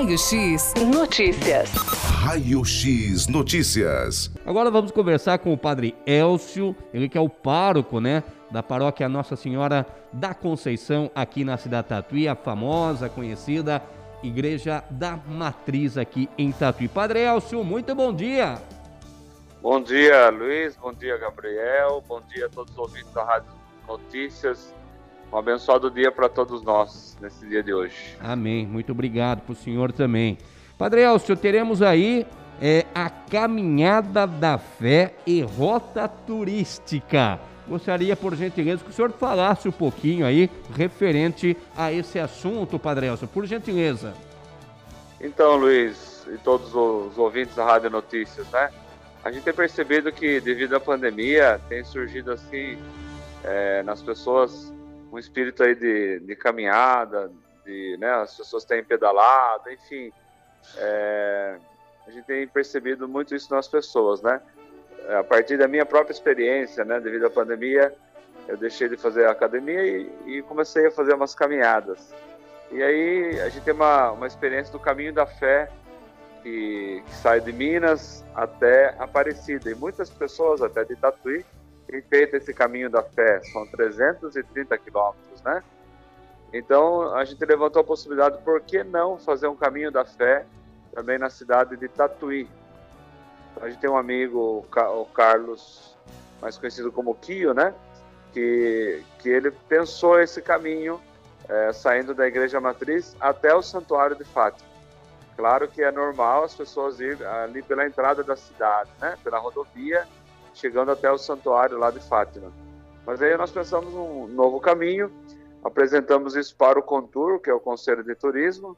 Raio X Notícias. Raio X Notícias. Agora vamos conversar com o Padre Elcio, ele que é o pároco, né, da paróquia Nossa Senhora da Conceição aqui na cidade de Tatuí, a famosa, conhecida Igreja da Matriz aqui em Tatuí. Padre Elcio, muito bom dia. Bom dia, Luiz. Bom dia, Gabriel. Bom dia a todos os ouvintes da Rádio Notícias. Um abençoado dia para todos nós nesse dia de hoje. Amém. Muito obrigado para o senhor também. Padre Elcio, teremos aí é, a Caminhada da Fé e Rota Turística. Gostaria, por gentileza, que o senhor falasse um pouquinho aí referente a esse assunto, Padre Elcio, por gentileza. Então, Luiz, e todos os ouvintes da Rádio Notícias, né? A gente tem percebido que, devido à pandemia, tem surgido assim é, nas pessoas um espírito aí de, de caminhada, de, né, as pessoas têm pedalado, enfim. É, a gente tem percebido muito isso nas pessoas, né? A partir da minha própria experiência, né, devido à pandemia, eu deixei de fazer academia e, e comecei a fazer umas caminhadas. E aí a gente tem uma, uma experiência do caminho da fé que, que sai de Minas até Aparecida. E muitas pessoas, até de Tatuí, tem feito esse caminho da fé, são 330 quilômetros, né? Então a gente levantou a possibilidade, por que não fazer um caminho da fé também na cidade de Tatuí? A gente tem um amigo, o Carlos, mais conhecido como Kio, né? Que, que ele pensou esse caminho é, saindo da Igreja Matriz até o Santuário de Fátima. Claro que é normal as pessoas ir ali pela entrada da cidade, né? Pela rodovia, chegando até o santuário lá de Fátima. Mas aí nós pensamos um novo caminho, apresentamos isso para o Contur, que é o Conselho de Turismo,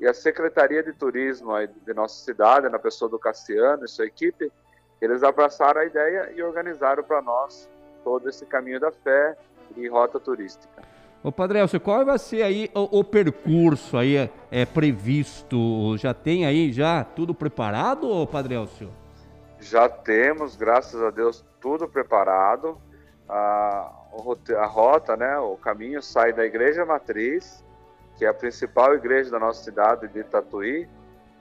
e a Secretaria de Turismo de nossa cidade, na pessoa do Cassiano e sua equipe, eles abraçaram a ideia e organizaram para nós todo esse caminho da fé e rota turística. Ô Padre Elcio, qual vai ser aí o, o, percurso aí é, é, previsto? Já tem aí já tudo preparado, Padre Elcio? Já temos, graças a Deus, tudo preparado. A, a rota, né, o caminho sai da Igreja Matriz, que é a principal igreja da nossa cidade de Tatuí.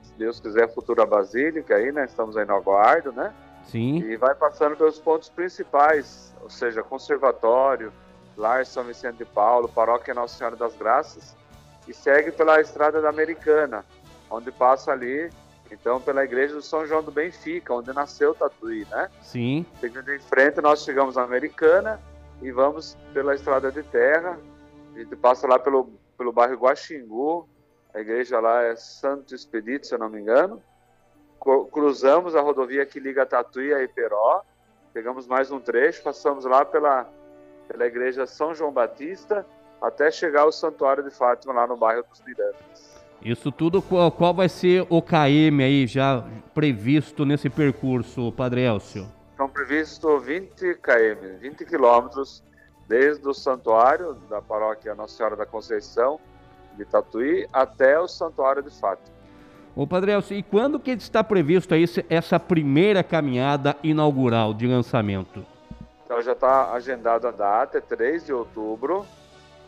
Se Deus quiser, futura basílica aí, né? Estamos aí no aguardo, né? Sim. E vai passando pelos pontos principais, ou seja, conservatório, Lar São Vicente de Paulo, Paróquia Nossa Senhora das Graças, e segue pela Estrada da Americana, onde passa ali então, pela igreja do São João do Benfica, onde nasceu o Tatuí, né? Sim. Seguindo em frente, nós chegamos à Americana e vamos pela estrada de terra. A gente passa lá pelo, pelo bairro Guaxingu, a igreja lá é Santo Expedito, se eu não me engano. Cruzamos a rodovia que liga Tatuí a Iperó, pegamos mais um trecho, passamos lá pela, pela igreja São João Batista, até chegar ao Santuário de Fátima, lá no bairro dos Mirantes. Isso tudo, qual, qual vai ser o KM aí já previsto nesse percurso, Padre Elcio? São previstos 20 km, 20 quilômetros, desde o santuário da paróquia Nossa Senhora da Conceição de Tatuí até o santuário de Fátima. Ô Padre Elcio, e quando que está previsto aí essa primeira caminhada inaugural de lançamento? Então já está agendada a data, é 3 de outubro.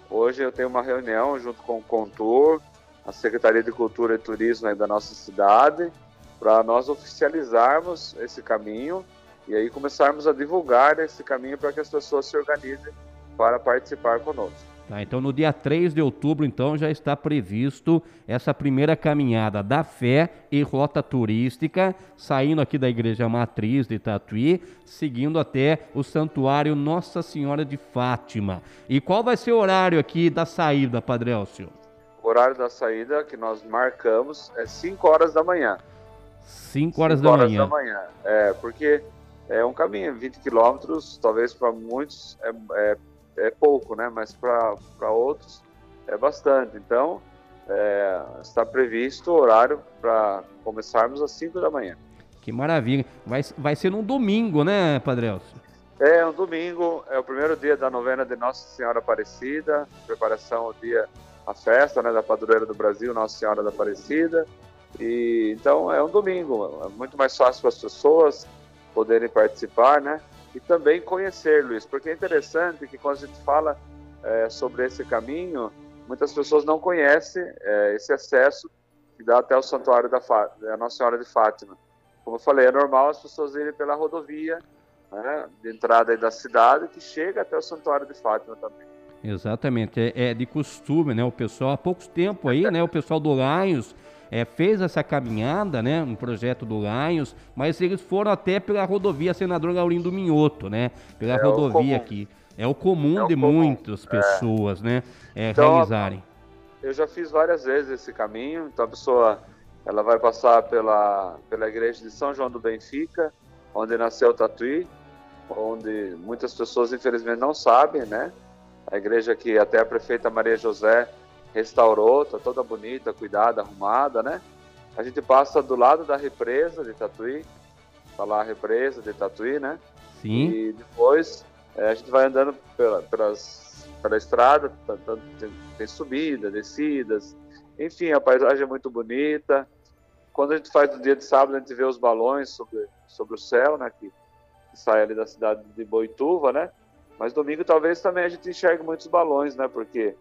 Hoje eu tenho uma reunião junto com o Contour, a Secretaria de Cultura e Turismo da nossa cidade, para nós oficializarmos esse caminho e aí começarmos a divulgar esse caminho para que as pessoas se organizem para participar conosco. Tá, então no dia 3 de outubro então já está previsto essa primeira caminhada da fé e rota turística, saindo aqui da igreja matriz de Tatuí, seguindo até o santuário Nossa Senhora de Fátima. E qual vai ser o horário aqui da saída, Padre Elcio? O horário da saída que nós marcamos é 5 horas da manhã. 5 horas, da, horas manhã. da manhã. É, porque é um caminho, 20 quilômetros, talvez para muitos é, é, é, pouco, né? Mas para outros é bastante. Então, é, está previsto o horário para começarmos às 5 da manhã. Que maravilha. Vai, vai ser num domingo, né, Padre Elcio? É, um domingo, é o primeiro dia da novena de Nossa Senhora Aparecida, preparação ao dia a festa né, da padroeira do Brasil, Nossa Senhora da Aparecida. E então é um domingo, é muito mais fácil para as pessoas poderem participar, né? E também conhecer, Luiz, porque é interessante que quando a gente fala é, sobre esse caminho, muitas pessoas não conhecem é, esse acesso que dá até o Santuário da, da Nossa Senhora de Fátima. Como eu falei, é normal as pessoas irem pela rodovia né, de entrada da cidade, que chega até o Santuário de Fátima também. Exatamente, é, é de costume, né? O pessoal, há pouco tempo aí, né? O pessoal do Lions é, fez essa caminhada, né? Um projeto do Lions, mas eles foram até pela rodovia Senador Laurindo Minhoto, né? Pela é rodovia aqui. É o comum é de comum. muitas é. pessoas, né? É, então, realizarem. Eu já fiz várias vezes esse caminho, então a pessoa ela vai passar pela, pela igreja de São João do Benfica, onde nasceu o Tatuí, onde muitas pessoas infelizmente não sabem, né? A igreja que até a prefeita Maria José restaurou, tá toda bonita, cuidada, arrumada, né? A gente passa do lado da represa de Tatuí, tá lá a represa de Tatuí, né? Sim. E depois é, a gente vai andando pela, pelas, pela estrada, tá, tá, tem, tem subida, descidas, enfim, a paisagem é muito bonita. Quando a gente faz o dia de sábado, a gente vê os balões sobre, sobre o céu, né? Que, que sai ali da cidade de Boituva, né? Mas domingo talvez também a gente enxergue muitos balões, né? Porque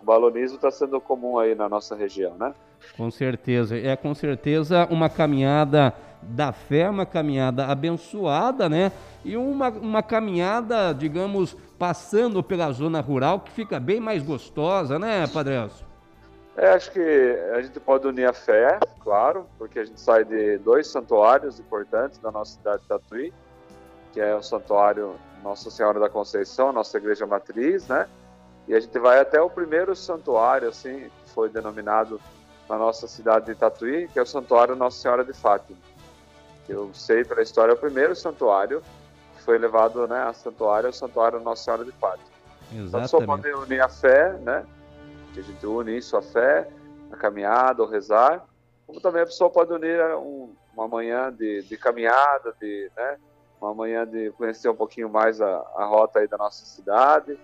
o balonismo está sendo comum aí na nossa região, né? Com certeza. É com certeza uma caminhada da fé, uma caminhada abençoada, né? E uma, uma caminhada, digamos, passando pela zona rural que fica bem mais gostosa, né, Padre Elcio? É, acho que a gente pode unir a fé, claro, porque a gente sai de dois santuários importantes da nossa cidade de Tatuí, que é o santuário Nossa Senhora da Conceição, nossa igreja matriz, né? E a gente vai até o primeiro santuário, assim, que foi denominado na nossa cidade de Tatuí, que é o Santuário Nossa Senhora de Fátima. Eu sei pela história, é o primeiro santuário que foi levado né, a santuário, é o Santuário Nossa Senhora de Fátima. Exatamente. Então, só pode unir a fé, né? Que a gente une isso, a fé, a caminhada, o rezar, como também a pessoa pode unir um, uma manhã de, de caminhada, de, né, uma manhã de conhecer um pouquinho mais a, a rota aí da nossa cidade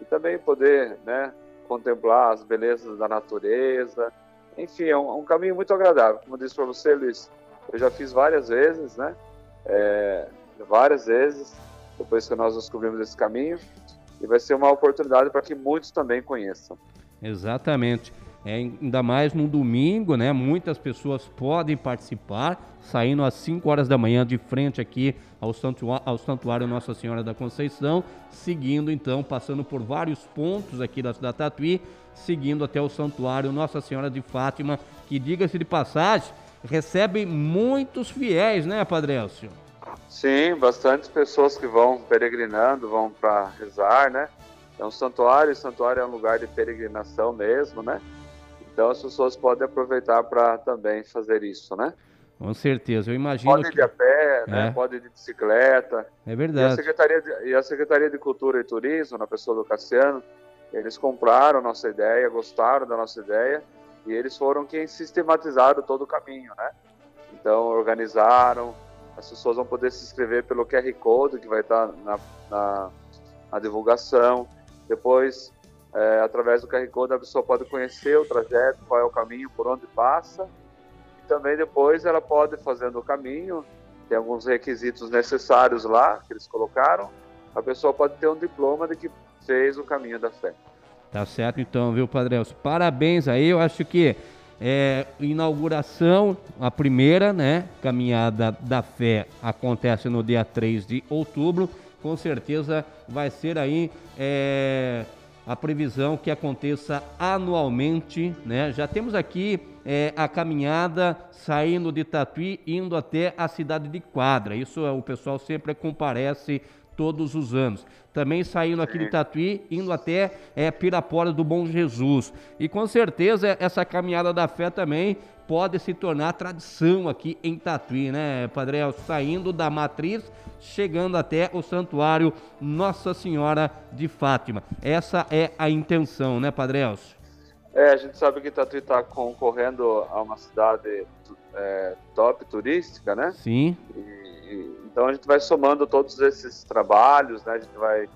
e também poder né, contemplar as belezas da natureza. Enfim, é um, um caminho muito agradável. Como eu disse para você, Luiz, eu já fiz várias vezes, né? É, várias vezes, depois que nós descobrimos esse caminho, e vai ser uma oportunidade para que muitos também conheçam. Exatamente. É, ainda mais no domingo, né? Muitas pessoas podem participar, saindo às 5 horas da manhã de frente aqui ao santuário, ao santuário Nossa Senhora da Conceição, seguindo então, passando por vários pontos aqui da cidade Tatuí, seguindo até o santuário Nossa Senhora de Fátima, que diga-se de passagem, recebe muitos fiéis, né, Padre Elcio? Sim, bastantes pessoas que vão peregrinando, vão para rezar, né? É um santuário, o santuário é um lugar de peregrinação mesmo, né? Então as pessoas podem aproveitar para também fazer isso, né? Com certeza, eu imagino. Pode ir que... de a pé, né? É. pode ir de bicicleta. É verdade. E a, Secretaria de, e a Secretaria de Cultura e Turismo, na pessoa do Cassiano, eles compraram nossa ideia, gostaram da nossa ideia e eles foram quem sistematizaram todo o caminho, né? Então organizaram, as pessoas vão poder se inscrever pelo QR Code que vai estar na, na, na divulgação. Depois é, através do QR Code a pessoa pode conhecer o trajeto, qual é o caminho, por onde passa. E também depois ela pode, fazendo o caminho, tem alguns requisitos necessários lá que eles colocaram, a pessoa pode ter um diploma de que fez o caminho da fé. Tá certo então, viu, Padre Elcio? Parabéns aí, eu acho que é, inauguração, a primeira, né, caminhada da fé acontece no dia 3 de outubro, com certeza vai ser aí é, a previsão que aconteça anualmente, né? Já temos aqui é, a caminhada saindo de Tatuí, indo até a cidade de Quadra. Isso o pessoal sempre comparece todos os anos. Também saindo aqui de Tatuí, indo até é, Pirapora do Bom Jesus. E com certeza essa caminhada da fé também pode se tornar tradição aqui em Tatuí, né, Padre? Saindo da matriz, chegando até o santuário Nossa Senhora de Fátima. Essa é a intenção, né, Padre Elcio? É, a gente sabe que Tatuí está concorrendo a uma cidade é, top turística, né? Sim. E, e, então a gente vai somando todos esses trabalhos, né? A gente vai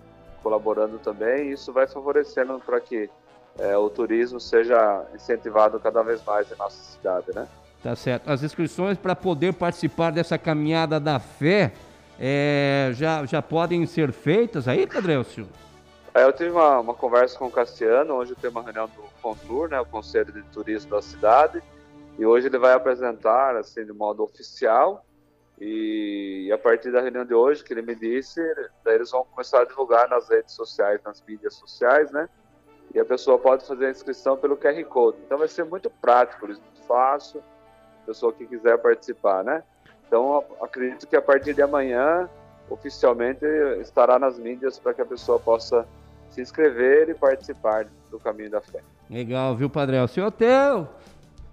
colaborando também e isso vai favorecendo para que é, o turismo seja incentivado cada vez mais em nossa cidade, né? Tá certo. As inscrições para poder participar dessa caminhada da fé é, já, já podem ser feitas aí, Cadrelcio? É, eu tive uma, uma, conversa com o Cassiano, eu tenho uma reunião do Contur, né, o Conselho de Turismo da cidade, E hoje ele vai apresentar, assim, de modo oficial, e, a partir da reunião de hoje, que ele me disse, daí eles vão começar a divulgar nas redes sociais, nas mídias sociais, né? E a pessoa pode fazer a inscrição pelo QR Code. Então vai ser muito prático, muito fácil, pessoa que quiser participar, né? Então acredito que a partir de amanhã, oficialmente, estará nas mídias para que a pessoa possa se inscrever e participar do Caminho da Fé. Legal, viu, Padre? O senhor até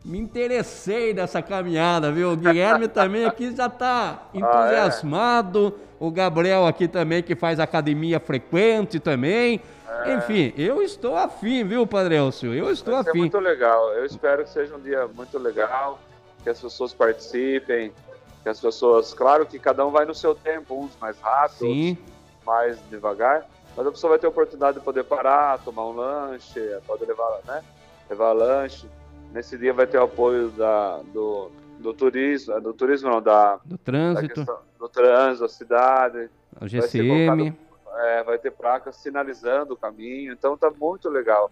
me interessei nessa caminhada, viu? O Guilherme também aqui já está entusiasmado. Ah, é? O Gabriel aqui também, que faz academia frequente também. É. Enfim, eu estou afim, viu, Padre Elcio? Eu estou Vai afim. muito legal. Eu espero que seja um dia muito legal, que as pessoas participem, que as pessoas, claro que cada um vai no seu tempo, uns mais rápido, Sim. outros mais devagar, mas a pessoa vai ter a oportunidade de poder parar, tomar um lanche, pode levar, né? Levar lanche Nesse dia vai ter o apoio da, do, do turismo, do turismo não, da, do trânsito, da questão, do trânsito, da cidade. O GCM. Vai, é, vai ter placas sinalizando o caminho, então está muito legal.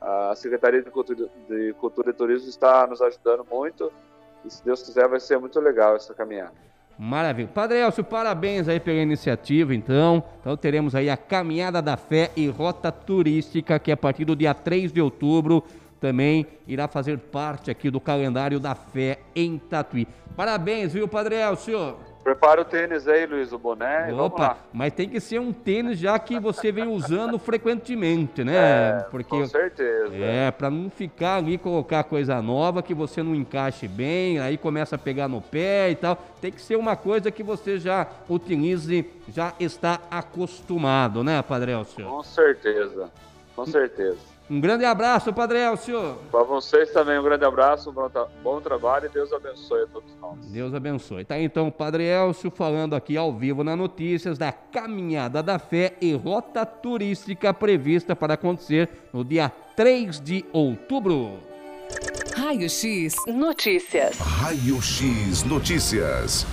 A Secretaria de Cultura, de Cultura e Turismo está nos ajudando muito e se Deus quiser vai ser muito legal essa caminhada. Maravilha. Padre Elcio, parabéns aí pela iniciativa, então. Então teremos aí a Caminhada da Fé e Rota Turística, que é a partir do dia 3 de outubro também irá fazer parte aqui do calendário da fé em Tatuí. Parabéns, viu, Padre Elcio? Prepara o tênis aí, Luiz, o boné. Opa, mas tem que ser um tênis já que você vem usando frequentemente, né? É, Porque, com certeza. É, para não ficar ali colocar coisa nova que você não encaixe bem, aí começa a pegar no pé e tal. Tem que ser uma coisa que você já utilize, já está acostumado, né, Padre Elcio? Com certeza, com certeza. Um grande abraço, Padre Elcio. Para vocês também um grande abraço, um bom, tra bom, trabalho e Deus abençoe a todos nós. Deus abençoe. Tá então o Padre Elcio falando aqui ao vivo na notícias da Caminhada da Fé e rota turística prevista para acontecer no dia 3 de outubro. Raio X Notícias. Raio X Notícias.